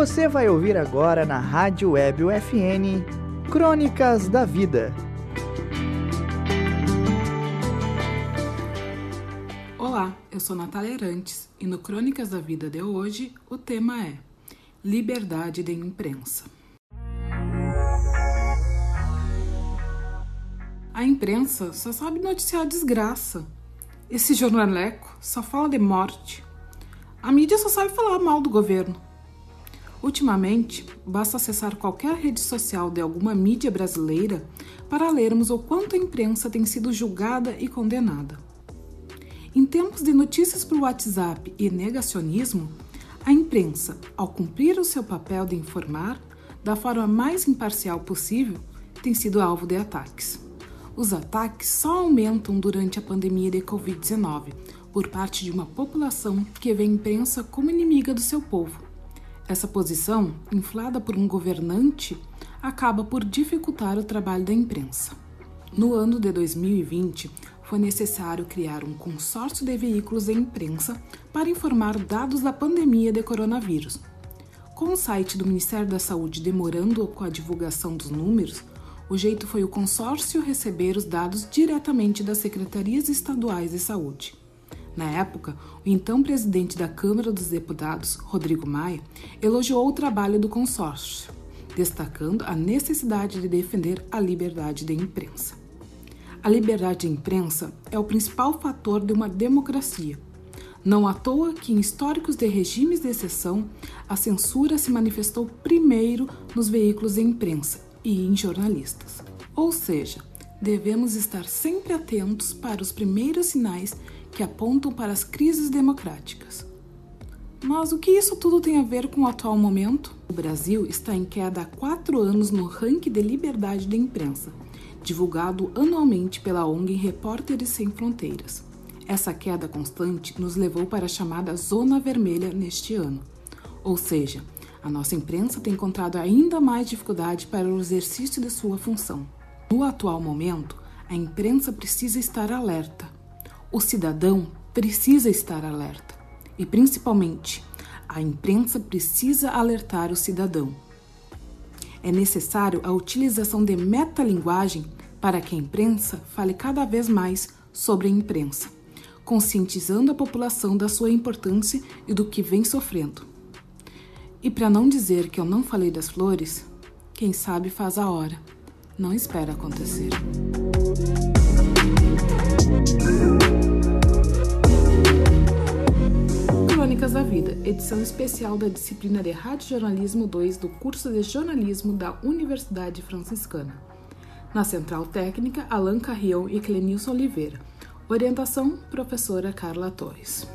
Você vai ouvir agora na Rádio Web UFN Crônicas da Vida. Olá, eu sou Natália Arantes e no Crônicas da Vida de hoje o tema é Liberdade de Imprensa. A imprensa só sabe noticiar desgraça. Esse jornaleco só fala de morte. A mídia só sabe falar mal do governo. Ultimamente, basta acessar qualquer rede social de alguma mídia brasileira para lermos o quanto a imprensa tem sido julgada e condenada. Em tempos de notícias por WhatsApp e negacionismo, a imprensa, ao cumprir o seu papel de informar da forma mais imparcial possível, tem sido alvo de ataques. Os ataques só aumentam durante a pandemia de Covid-19 por parte de uma população que vê a imprensa como inimiga do seu povo essa posição, inflada por um governante, acaba por dificultar o trabalho da imprensa. No ano de 2020, foi necessário criar um consórcio de veículos de imprensa para informar dados da pandemia de coronavírus. Com o site do Ministério da Saúde demorando com a divulgação dos números, o jeito foi o consórcio receber os dados diretamente das secretarias estaduais de saúde. Na época, o então presidente da Câmara dos Deputados, Rodrigo Maia, elogiou o trabalho do consórcio, destacando a necessidade de defender a liberdade de imprensa. A liberdade de imprensa é o principal fator de uma democracia. Não à toa que, em históricos de regimes de exceção, a censura se manifestou primeiro nos veículos de imprensa e em jornalistas. Ou seja, devemos estar sempre atentos para os primeiros sinais que apontam para as crises democráticas. Mas o que isso tudo tem a ver com o atual momento? O Brasil está em queda há quatro anos no ranking de liberdade de imprensa, divulgado anualmente pela ONG Repórteres Sem Fronteiras. Essa queda constante nos levou para a chamada Zona Vermelha neste ano, ou seja, a nossa imprensa tem encontrado ainda mais dificuldade para o exercício de sua função. No atual momento, a imprensa precisa estar alerta o cidadão precisa estar alerta e, principalmente, a imprensa precisa alertar o cidadão. É necessário a utilização de metalinguagem para que a imprensa fale cada vez mais sobre a imprensa, conscientizando a população da sua importância e do que vem sofrendo. E para não dizer que eu não falei das flores, quem sabe faz a hora, não espera acontecer. Crônicas da Vida, edição especial da disciplina de Rádio Jornalismo 2 do curso de jornalismo da Universidade Franciscana. Na Central Técnica, Alan Carrião e Clenilson Oliveira. Orientação, professora Carla Torres.